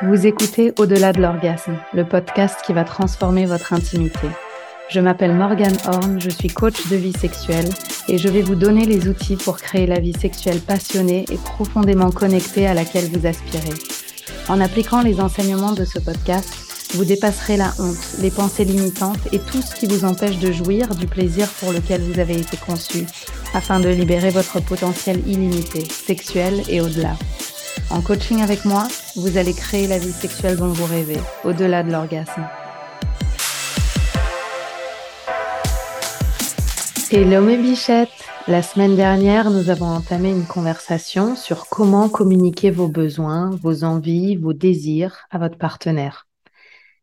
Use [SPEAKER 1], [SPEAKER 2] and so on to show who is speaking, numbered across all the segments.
[SPEAKER 1] Vous écoutez Au-delà de l'orgasme, le podcast qui va transformer votre intimité. Je m'appelle Morgane Horn, je suis coach de vie sexuelle et je vais vous donner les outils pour créer la vie sexuelle passionnée et profondément connectée à laquelle vous aspirez. En appliquant les enseignements de ce podcast, vous dépasserez la honte, les pensées limitantes et tout ce qui vous empêche de jouir du plaisir pour lequel vous avez été conçu, afin de libérer votre potentiel illimité, sexuel et au-delà. En coaching avec moi, vous allez créer la vie sexuelle dont vous rêvez, au-delà de l'orgasme. Hello mes bichettes La semaine dernière, nous avons entamé une conversation sur comment communiquer vos besoins, vos envies, vos désirs à votre partenaire.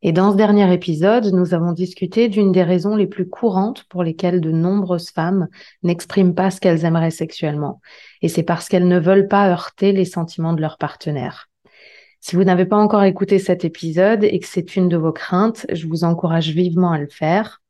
[SPEAKER 1] Et dans ce dernier épisode, nous avons discuté d'une des raisons les plus courantes pour lesquelles de nombreuses femmes n'expriment pas ce qu'elles aimeraient sexuellement. Et c'est parce qu'elles ne veulent pas heurter les sentiments de leur partenaire. Si vous n'avez pas encore écouté cet épisode et que c'est une de vos craintes, je vous encourage vivement à le faire.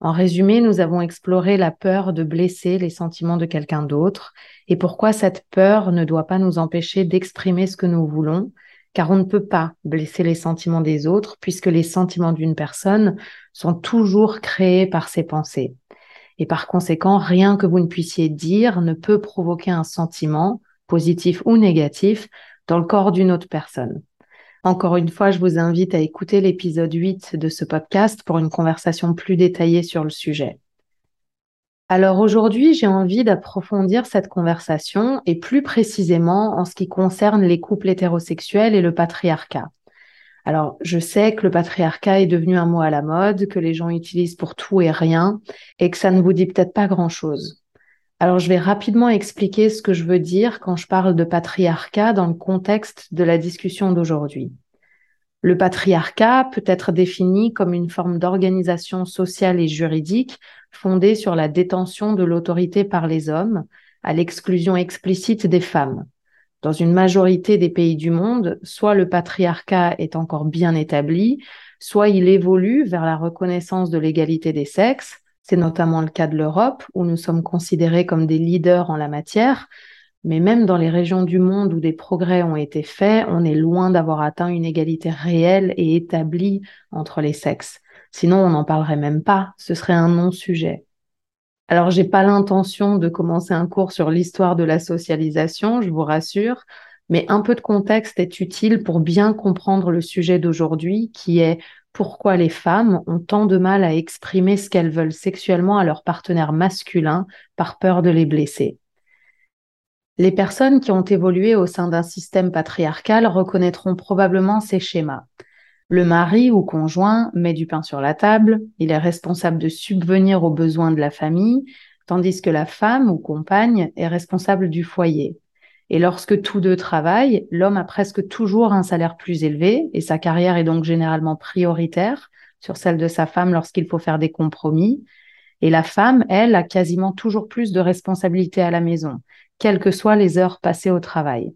[SPEAKER 1] En résumé, nous avons exploré la peur de blesser les sentiments de quelqu'un d'autre et pourquoi cette peur ne doit pas nous empêcher d'exprimer ce que nous voulons, car on ne peut pas blesser les sentiments des autres puisque les sentiments d'une personne sont toujours créés par ses pensées. Et par conséquent, rien que vous ne puissiez dire ne peut provoquer un sentiment, positif ou négatif, dans le corps d'une autre personne. Encore une fois, je vous invite à écouter l'épisode 8 de ce podcast pour une conversation plus détaillée sur le sujet. Alors aujourd'hui, j'ai envie d'approfondir cette conversation et plus précisément en ce qui concerne les couples hétérosexuels et le patriarcat. Alors, je sais que le patriarcat est devenu un mot à la mode, que les gens utilisent pour tout et rien, et que ça ne vous dit peut-être pas grand-chose. Alors, je vais rapidement expliquer ce que je veux dire quand je parle de patriarcat dans le contexte de la discussion d'aujourd'hui. Le patriarcat peut être défini comme une forme d'organisation sociale et juridique fondée sur la détention de l'autorité par les hommes, à l'exclusion explicite des femmes. Dans une majorité des pays du monde, soit le patriarcat est encore bien établi, soit il évolue vers la reconnaissance de l'égalité des sexes, c'est notamment le cas de l'Europe, où nous sommes considérés comme des leaders en la matière. Mais même dans les régions du monde où des progrès ont été faits, on est loin d'avoir atteint une égalité réelle et établie entre les sexes. Sinon, on n'en parlerait même pas. Ce serait un non-sujet. Alors, j'ai pas l'intention de commencer un cours sur l'histoire de la socialisation, je vous rassure, mais un peu de contexte est utile pour bien comprendre le sujet d'aujourd'hui qui est pourquoi les femmes ont tant de mal à exprimer ce qu'elles veulent sexuellement à leur partenaire masculin par peur de les blesser. Les personnes qui ont évolué au sein d'un système patriarcal reconnaîtront probablement ces schémas. Le mari ou conjoint met du pain sur la table, il est responsable de subvenir aux besoins de la famille, tandis que la femme ou compagne est responsable du foyer. Et lorsque tous deux travaillent, l'homme a presque toujours un salaire plus élevé et sa carrière est donc généralement prioritaire sur celle de sa femme lorsqu'il faut faire des compromis. Et la femme, elle, a quasiment toujours plus de responsabilités à la maison, quelles que soient les heures passées au travail.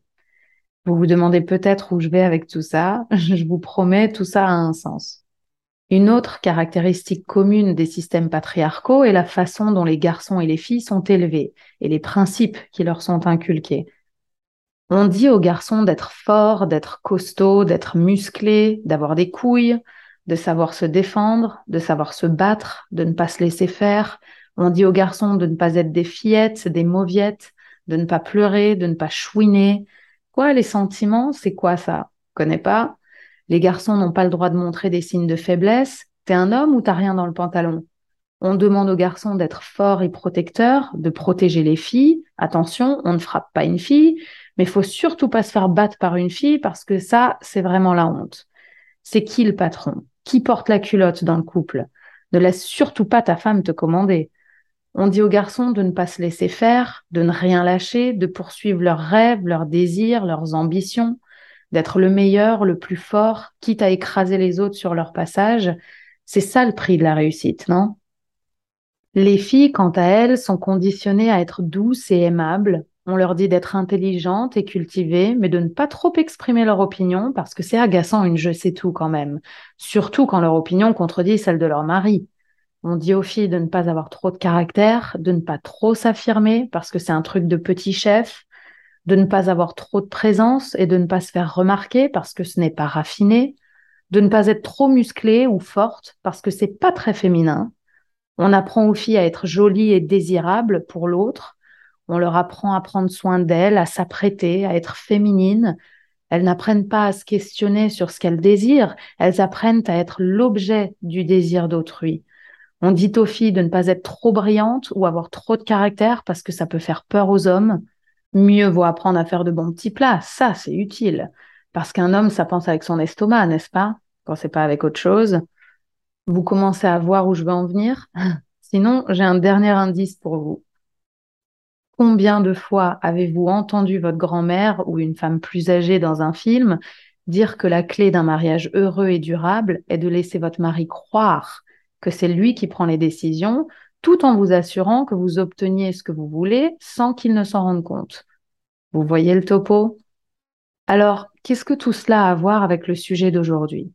[SPEAKER 1] Vous vous demandez peut-être où je vais avec tout ça. Je vous promets, tout ça a un sens. Une autre caractéristique commune des systèmes patriarcaux est la façon dont les garçons et les filles sont élevés et les principes qui leur sont inculqués. On dit aux garçons d'être forts, d'être costauds, d'être musclés, d'avoir des couilles, de savoir se défendre, de savoir se battre, de ne pas se laisser faire. On dit aux garçons de ne pas être des fillettes, des mauviettes, de ne pas pleurer, de ne pas chouiner. Quoi, les sentiments, c'est quoi ça? Connais pas Les garçons n'ont pas le droit de montrer des signes de faiblesse. T'es un homme ou t'as rien dans le pantalon? On demande aux garçons d'être forts et protecteurs, de protéger les filles. Attention, on ne frappe pas une fille, mais il faut surtout pas se faire battre par une fille parce que ça, c'est vraiment la honte. C'est qui le patron? Qui porte la culotte dans le couple? Ne laisse surtout pas ta femme te commander. On dit aux garçons de ne pas se laisser faire, de ne rien lâcher, de poursuivre leurs rêves, leurs désirs, leurs ambitions, d'être le meilleur, le plus fort, quitte à écraser les autres sur leur passage. C'est ça le prix de la réussite, non? Les filles, quant à elles, sont conditionnées à être douces et aimables, on leur dit d'être intelligentes et cultivées, mais de ne pas trop exprimer leur opinion parce que c'est agaçant une je sais tout quand même, surtout quand leur opinion contredit celle de leur mari. On dit aux filles de ne pas avoir trop de caractère, de ne pas trop s'affirmer parce que c'est un truc de petit chef. de ne pas avoir trop de présence et de ne pas se faire remarquer parce que ce n'est pas raffiné, de ne pas être trop musclée ou forte parce que c'est pas très féminin. On apprend aux filles à être jolies et désirables pour l'autre. On leur apprend à prendre soin d'elles, à s'apprêter, à être féminines. Elles n'apprennent pas à se questionner sur ce qu'elles désirent, elles apprennent à être l'objet du désir d'autrui. On dit aux filles de ne pas être trop brillantes ou avoir trop de caractère parce que ça peut faire peur aux hommes. Mieux vaut apprendre à faire de bons petits plats, ça c'est utile. Parce qu'un homme, ça pense avec son estomac, n'est-ce pas? Quand c'est pas avec autre chose. Vous commencez à voir où je veux en venir? Sinon, j'ai un dernier indice pour vous. Combien de fois avez-vous entendu votre grand-mère ou une femme plus âgée dans un film dire que la clé d'un mariage heureux et durable est de laisser votre mari croire que c'est lui qui prend les décisions, tout en vous assurant que vous obteniez ce que vous voulez sans qu'il ne s'en rende compte. Vous voyez le topo? Alors, qu'est-ce que tout cela a à voir avec le sujet d'aujourd'hui?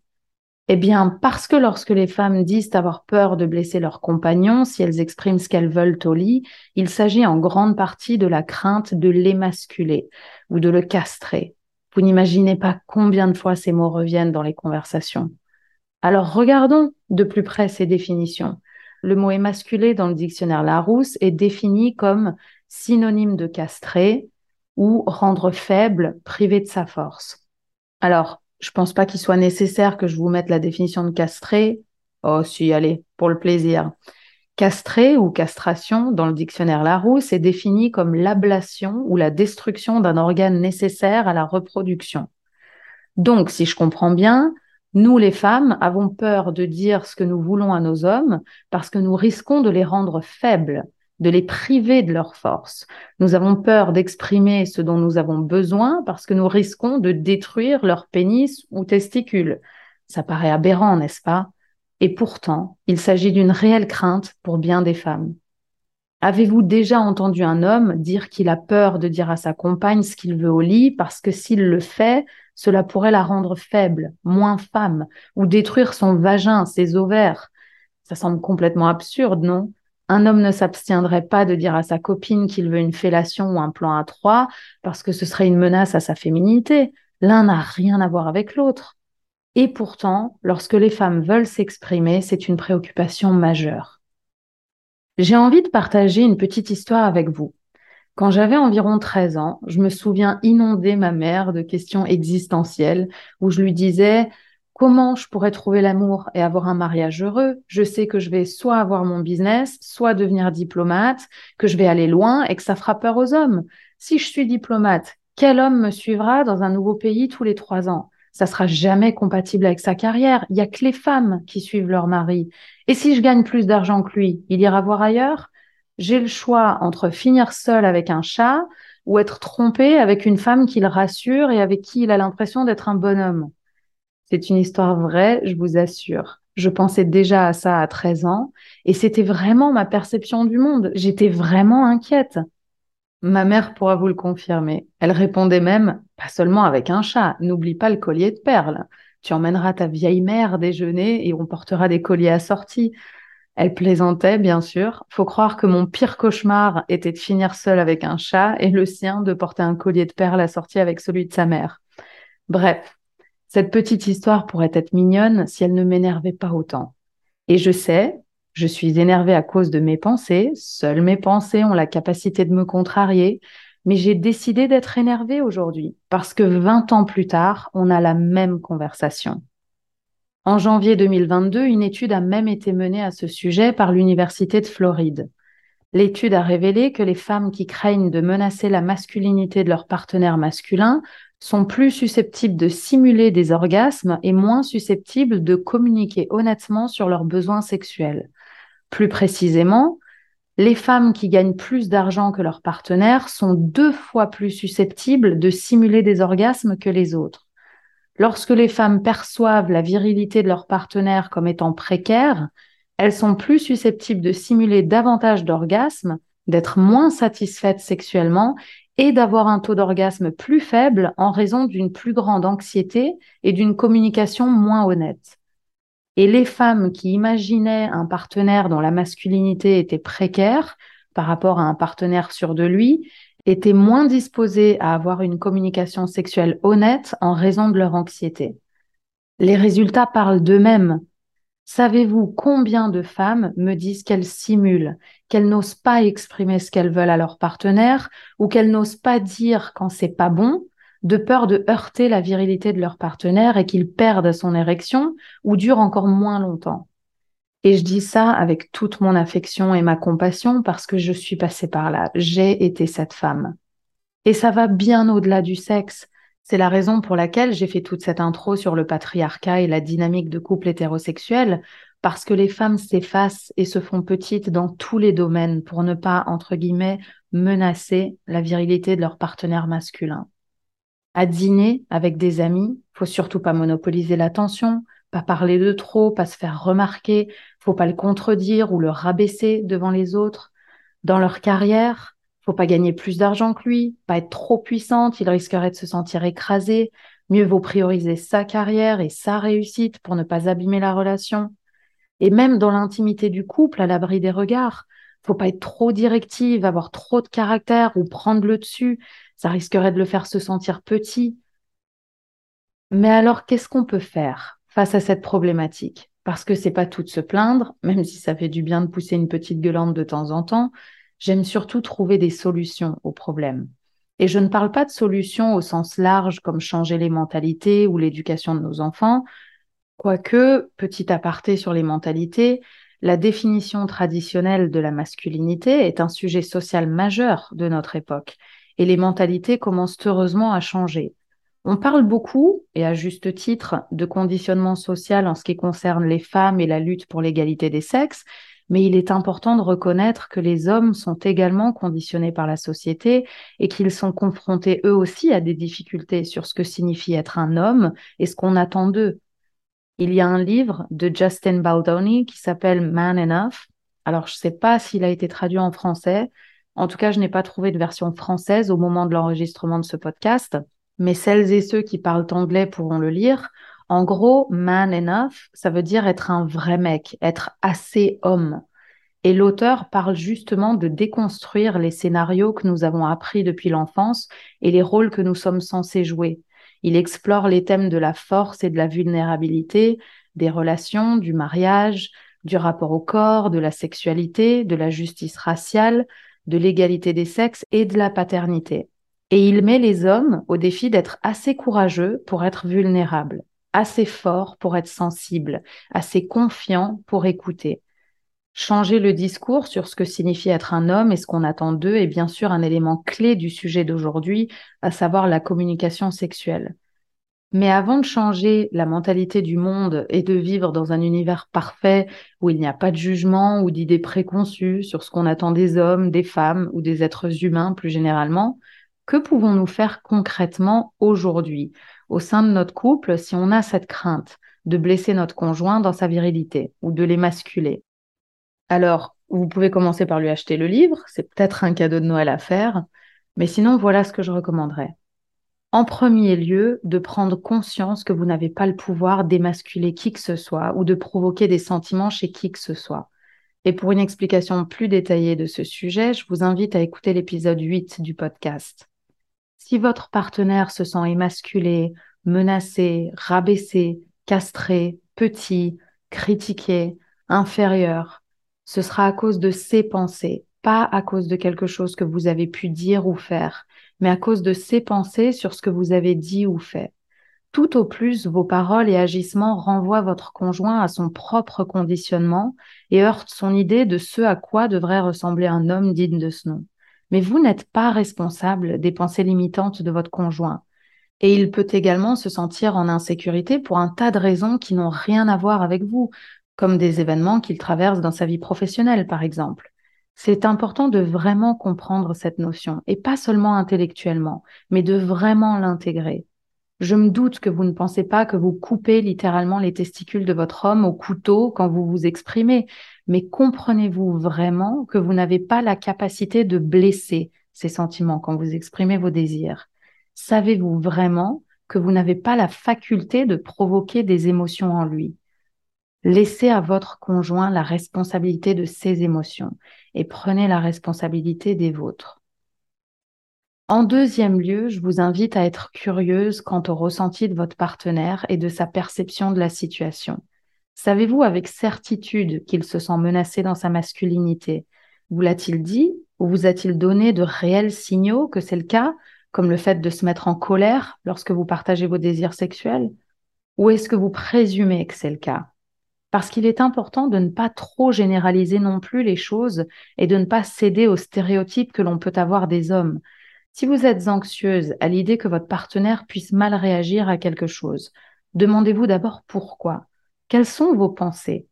[SPEAKER 1] Eh bien, parce que lorsque les femmes disent avoir peur de blesser leurs compagnons si elles expriment ce qu'elles veulent au lit, il s'agit en grande partie de la crainte de l'émasculer ou de le castrer. Vous n'imaginez pas combien de fois ces mots reviennent dans les conversations. Alors regardons de plus près ces définitions. Le mot émasculé dans le dictionnaire Larousse est défini comme synonyme de castrer ou rendre faible, privé de sa force. Alors, je pense pas qu'il soit nécessaire que je vous mette la définition de castré. Oh, si, allez, pour le plaisir. Castré ou castration, dans le dictionnaire Larousse, est défini comme l'ablation ou la destruction d'un organe nécessaire à la reproduction. Donc, si je comprends bien, nous, les femmes, avons peur de dire ce que nous voulons à nos hommes parce que nous risquons de les rendre faibles de les priver de leur force. Nous avons peur d'exprimer ce dont nous avons besoin parce que nous risquons de détruire leur pénis ou testicules. Ça paraît aberrant, n'est-ce pas? Et pourtant, il s'agit d'une réelle crainte pour bien des femmes. Avez-vous déjà entendu un homme dire qu'il a peur de dire à sa compagne ce qu'il veut au lit parce que s'il le fait, cela pourrait la rendre faible, moins femme, ou détruire son vagin, ses ovaires? Ça semble complètement absurde, non? Un homme ne s'abstiendrait pas de dire à sa copine qu'il veut une fellation ou un plan à trois parce que ce serait une menace à sa féminité. L'un n'a rien à voir avec l'autre. Et pourtant, lorsque les femmes veulent s'exprimer, c'est une préoccupation majeure. J'ai envie de partager une petite histoire avec vous. Quand j'avais environ 13 ans, je me souviens inonder ma mère de questions existentielles où je lui disais comment je pourrais trouver l'amour et avoir un mariage heureux? Je sais que je vais soit avoir mon business, soit devenir diplomate, que je vais aller loin et que ça fera peur aux hommes. Si je suis diplomate, quel homme me suivra dans un nouveau pays tous les trois ans? Ça sera jamais compatible avec sa carrière. Il y a que les femmes qui suivent leur mari. Et si je gagne plus d'argent que lui, il ira voir ailleurs? J'ai le choix entre finir seul avec un chat ou être trompé avec une femme qui le rassure et avec qui il a l'impression d'être un bonhomme. C'est une histoire vraie, je vous assure. Je pensais déjà à ça à 13 ans et c'était vraiment ma perception du monde. J'étais vraiment inquiète. Ma mère pourra vous le confirmer. Elle répondait même, pas seulement avec un chat, n'oublie pas le collier de perles. Tu emmèneras ta vieille mère déjeuner et on portera des colliers assortis. Elle plaisantait, bien sûr. Faut croire que mon pire cauchemar était de finir seul avec un chat et le sien de porter un collier de perles assorti avec celui de sa mère. Bref, cette petite histoire pourrait être mignonne si elle ne m'énervait pas autant. Et je sais, je suis énervée à cause de mes pensées, seules mes pensées ont la capacité de me contrarier, mais j'ai décidé d'être énervée aujourd'hui parce que 20 ans plus tard, on a la même conversation. En janvier 2022, une étude a même été menée à ce sujet par l'Université de Floride. L'étude a révélé que les femmes qui craignent de menacer la masculinité de leur partenaire masculin sont plus susceptibles de simuler des orgasmes et moins susceptibles de communiquer honnêtement sur leurs besoins sexuels. Plus précisément, les femmes qui gagnent plus d'argent que leurs partenaires sont deux fois plus susceptibles de simuler des orgasmes que les autres. Lorsque les femmes perçoivent la virilité de leur partenaire comme étant précaire, elles sont plus susceptibles de simuler davantage d'orgasmes, d'être moins satisfaites sexuellement et d'avoir un taux d'orgasme plus faible en raison d'une plus grande anxiété et d'une communication moins honnête. Et les femmes qui imaginaient un partenaire dont la masculinité était précaire par rapport à un partenaire sûr de lui, étaient moins disposées à avoir une communication sexuelle honnête en raison de leur anxiété. Les résultats parlent d'eux-mêmes. Savez-vous combien de femmes me disent qu'elles simulent, qu'elles n'osent pas exprimer ce qu'elles veulent à leur partenaire ou qu'elles n'osent pas dire quand c'est pas bon, de peur de heurter la virilité de leur partenaire et qu'il perde son érection ou dure encore moins longtemps. Et je dis ça avec toute mon affection et ma compassion parce que je suis passée par là. J'ai été cette femme. Et ça va bien au-delà du sexe. C'est la raison pour laquelle j'ai fait toute cette intro sur le patriarcat et la dynamique de couple hétérosexuel, parce que les femmes s'effacent et se font petites dans tous les domaines pour ne pas, entre guillemets, menacer la virilité de leur partenaire masculin. À dîner avec des amis, faut surtout pas monopoliser l'attention, pas parler de trop, pas se faire remarquer, faut pas le contredire ou le rabaisser devant les autres. Dans leur carrière, faut pas gagner plus d'argent que lui, pas être trop puissante, il risquerait de se sentir écrasé. Mieux vaut prioriser sa carrière et sa réussite pour ne pas abîmer la relation. Et même dans l'intimité du couple, à l'abri des regards, faut pas être trop directive, avoir trop de caractère ou prendre le dessus. Ça risquerait de le faire se sentir petit. Mais alors, qu'est-ce qu'on peut faire face à cette problématique? Parce que c'est pas tout de se plaindre, même si ça fait du bien de pousser une petite gueulante de temps en temps, J'aime surtout trouver des solutions aux problèmes. Et je ne parle pas de solutions au sens large comme changer les mentalités ou l'éducation de nos enfants, quoique, petit aparté sur les mentalités, la définition traditionnelle de la masculinité est un sujet social majeur de notre époque, et les mentalités commencent heureusement à changer. On parle beaucoup, et à juste titre, de conditionnement social en ce qui concerne les femmes et la lutte pour l'égalité des sexes, mais il est important de reconnaître que les hommes sont également conditionnés par la société et qu'ils sont confrontés eux aussi à des difficultés sur ce que signifie être un homme et ce qu'on attend d'eux. Il y a un livre de Justin Baldoni qui s'appelle Man Enough. Alors, je ne sais pas s'il a été traduit en français. En tout cas, je n'ai pas trouvé de version française au moment de l'enregistrement de ce podcast, mais celles et ceux qui parlent anglais pourront le lire. En gros, man enough, ça veut dire être un vrai mec, être assez homme. Et l'auteur parle justement de déconstruire les scénarios que nous avons appris depuis l'enfance et les rôles que nous sommes censés jouer. Il explore les thèmes de la force et de la vulnérabilité, des relations, du mariage, du rapport au corps, de la sexualité, de la justice raciale, de l'égalité des sexes et de la paternité. Et il met les hommes au défi d'être assez courageux pour être vulnérables assez fort pour être sensible, assez confiant pour écouter. Changer le discours sur ce que signifie être un homme et ce qu'on attend d'eux est bien sûr un élément clé du sujet d'aujourd'hui, à savoir la communication sexuelle. Mais avant de changer la mentalité du monde et de vivre dans un univers parfait où il n'y a pas de jugement ou d'idées préconçues sur ce qu'on attend des hommes, des femmes ou des êtres humains plus généralement, que pouvons-nous faire concrètement aujourd'hui au sein de notre couple si on a cette crainte de blesser notre conjoint dans sa virilité ou de l'émasculer? Alors, vous pouvez commencer par lui acheter le livre, c'est peut-être un cadeau de Noël à faire, mais sinon, voilà ce que je recommanderais. En premier lieu, de prendre conscience que vous n'avez pas le pouvoir d'émasculer qui que ce soit ou de provoquer des sentiments chez qui que ce soit. Et pour une explication plus détaillée de ce sujet, je vous invite à écouter l'épisode 8 du podcast. Si votre partenaire se sent émasculé, menacé, rabaissé, castré, petit, critiqué, inférieur, ce sera à cause de ses pensées, pas à cause de quelque chose que vous avez pu dire ou faire, mais à cause de ses pensées sur ce que vous avez dit ou fait. Tout au plus, vos paroles et agissements renvoient votre conjoint à son propre conditionnement et heurtent son idée de ce à quoi devrait ressembler un homme digne de ce nom mais vous n'êtes pas responsable des pensées limitantes de votre conjoint. Et il peut également se sentir en insécurité pour un tas de raisons qui n'ont rien à voir avec vous, comme des événements qu'il traverse dans sa vie professionnelle, par exemple. C'est important de vraiment comprendre cette notion, et pas seulement intellectuellement, mais de vraiment l'intégrer. Je me doute que vous ne pensez pas que vous coupez littéralement les testicules de votre homme au couteau quand vous vous exprimez, mais comprenez-vous vraiment que vous n'avez pas la capacité de blesser ces sentiments quand vous exprimez vos désirs? Savez-vous vraiment que vous n'avez pas la faculté de provoquer des émotions en lui? Laissez à votre conjoint la responsabilité de ses émotions et prenez la responsabilité des vôtres. En deuxième lieu, je vous invite à être curieuse quant au ressenti de votre partenaire et de sa perception de la situation. Savez-vous avec certitude qu'il se sent menacé dans sa masculinité? Vous l'a-t-il dit ou vous a-t-il donné de réels signaux que c'est le cas, comme le fait de se mettre en colère lorsque vous partagez vos désirs sexuels? Ou est-ce que vous présumez que c'est le cas? Parce qu'il est important de ne pas trop généraliser non plus les choses et de ne pas céder aux stéréotypes que l'on peut avoir des hommes. Si vous êtes anxieuse à l'idée que votre partenaire puisse mal réagir à quelque chose, demandez-vous d'abord pourquoi. Quelles sont vos pensées?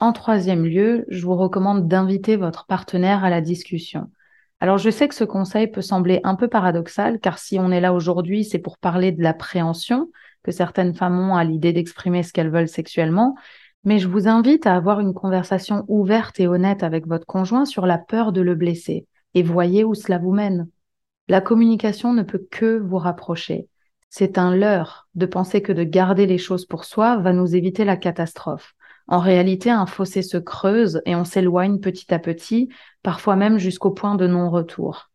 [SPEAKER 1] En troisième lieu, je vous recommande d'inviter votre partenaire à la discussion. Alors je sais que ce conseil peut sembler un peu paradoxal, car si on est là aujourd'hui, c'est pour parler de l'appréhension que certaines femmes ont à l'idée d'exprimer ce qu'elles veulent sexuellement, mais je vous invite à avoir une conversation ouverte et honnête avec votre conjoint sur la peur de le blesser et voyez où cela vous mène. La communication ne peut que vous rapprocher. C'est un leurre de penser que de garder les choses pour soi va nous éviter la catastrophe. En réalité, un fossé se creuse et on s'éloigne petit à petit, parfois même jusqu'au point de non-retour.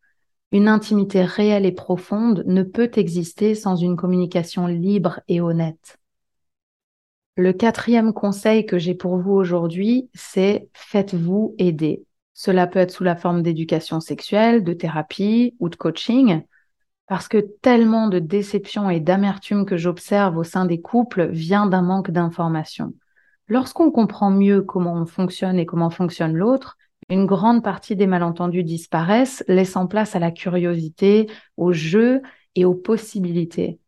[SPEAKER 1] Une intimité réelle et profonde ne peut exister sans une communication libre et honnête. Le quatrième conseil que j'ai pour vous aujourd'hui, c'est faites-vous aider. Cela peut être sous la forme d'éducation sexuelle, de thérapie ou de coaching, parce que tellement de déception et d'amertume que j'observe au sein des couples vient d'un manque d'information. Lorsqu'on comprend mieux comment on fonctionne et comment fonctionne l'autre, une grande partie des malentendus disparaissent, laissant place à la curiosité, au jeu et aux possibilités.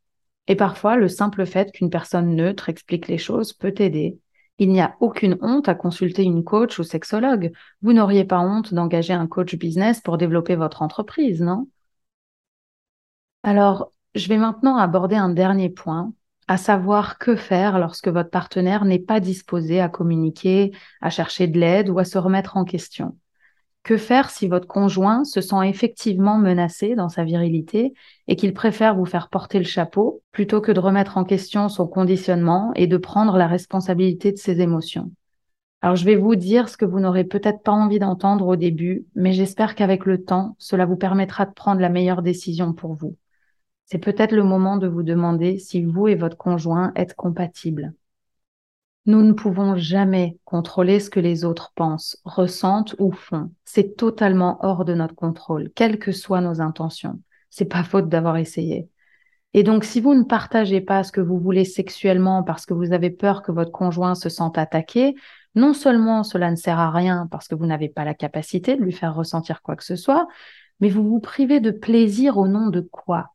[SPEAKER 1] Et parfois, le simple fait qu'une personne neutre explique les choses peut aider. Il n'y a aucune honte à consulter une coach ou sexologue. Vous n'auriez pas honte d'engager un coach business pour développer votre entreprise, non? Alors, je vais maintenant aborder un dernier point, à savoir que faire lorsque votre partenaire n'est pas disposé à communiquer, à chercher de l'aide ou à se remettre en question. Que faire si votre conjoint se sent effectivement menacé dans sa virilité et qu'il préfère vous faire porter le chapeau plutôt que de remettre en question son conditionnement et de prendre la responsabilité de ses émotions? Alors je vais vous dire ce que vous n'aurez peut-être pas envie d'entendre au début, mais j'espère qu'avec le temps, cela vous permettra de prendre la meilleure décision pour vous. C'est peut-être le moment de vous demander si vous et votre conjoint êtes compatibles. Nous ne pouvons jamais contrôler ce que les autres pensent, ressentent ou font. C'est totalement hors de notre contrôle, quelles que soient nos intentions. C'est pas faute d'avoir essayé. Et donc, si vous ne partagez pas ce que vous voulez sexuellement parce que vous avez peur que votre conjoint se sente attaqué, non seulement cela ne sert à rien parce que vous n'avez pas la capacité de lui faire ressentir quoi que ce soit, mais vous vous privez de plaisir au nom de quoi?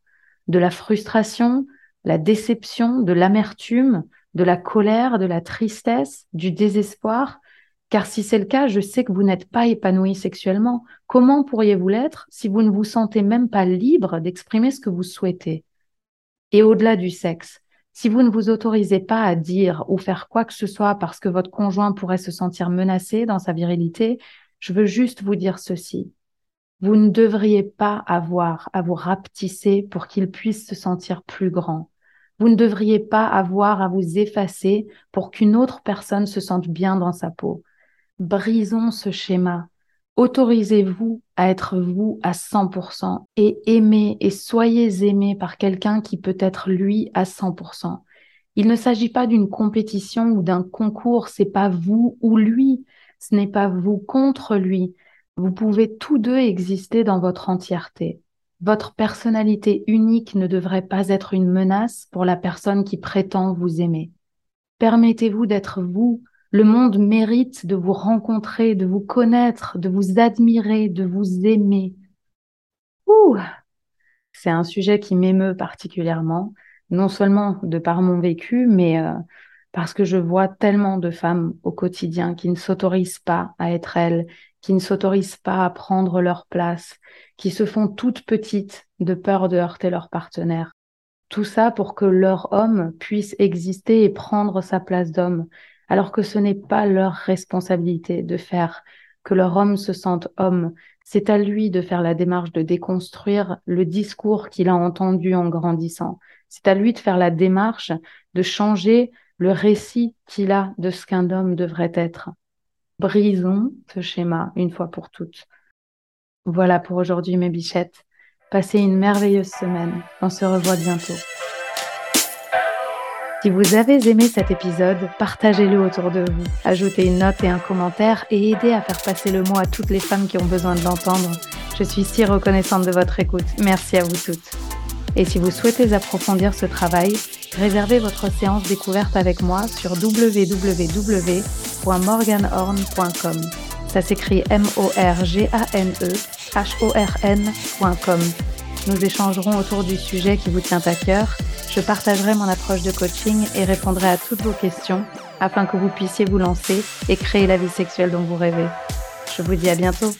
[SPEAKER 1] De la frustration, la déception, de l'amertume, de la colère, de la tristesse, du désespoir Car si c'est le cas, je sais que vous n'êtes pas épanoui sexuellement. Comment pourriez-vous l'être si vous ne vous sentez même pas libre d'exprimer ce que vous souhaitez? Et au-delà du sexe, si vous ne vous autorisez pas à dire ou faire quoi que ce soit parce que votre conjoint pourrait se sentir menacé dans sa virilité, je veux juste vous dire ceci. Vous ne devriez pas avoir à vous rapetisser pour qu'il puisse se sentir plus grand. Vous ne devriez pas avoir à vous effacer pour qu'une autre personne se sente bien dans sa peau. Brisons ce schéma. Autorisez-vous à être vous à 100% et aimez et soyez aimé par quelqu'un qui peut être lui à 100%. Il ne s'agit pas d'une compétition ou d'un concours, c'est pas vous ou lui, ce n'est pas vous contre lui. Vous pouvez tous deux exister dans votre entièreté. Votre personnalité unique ne devrait pas être une menace pour la personne qui prétend vous aimer. Permettez-vous d'être vous. Le monde mérite de vous rencontrer, de vous connaître, de vous admirer, de vous aimer. Ouh, c'est un sujet qui m'émeut particulièrement, non seulement de par mon vécu, mais euh, parce que je vois tellement de femmes au quotidien qui ne s'autorisent pas à être elles, qui ne s'autorisent pas à prendre leur place, qui se font toutes petites de peur de heurter leur partenaire. Tout ça pour que leur homme puisse exister et prendre sa place d'homme, alors que ce n'est pas leur responsabilité de faire que leur homme se sente homme. C'est à lui de faire la démarche de déconstruire le discours qu'il a entendu en grandissant. C'est à lui de faire la démarche de changer le récit qu'il a de ce qu'un homme devrait être. Brisons ce schéma une fois pour toutes. Voilà pour aujourd'hui mes bichettes. Passez une merveilleuse semaine. On se revoit bientôt. Si vous avez aimé cet épisode, partagez-le autour de vous. Ajoutez une note et un commentaire et aidez à faire passer le mot à toutes les femmes qui ont besoin de l'entendre. Je suis si reconnaissante de votre écoute. Merci à vous toutes. Et si vous souhaitez approfondir ce travail, réservez votre séance découverte avec moi sur www.morganhorn.com. Ça s'écrit M-O-R-G-A-N-E H-O-R-N.com. Nous échangerons autour du sujet qui vous tient à cœur. Je partagerai mon approche de coaching et répondrai à toutes vos questions afin que vous puissiez vous lancer et créer la vie sexuelle dont vous rêvez. Je vous dis à bientôt.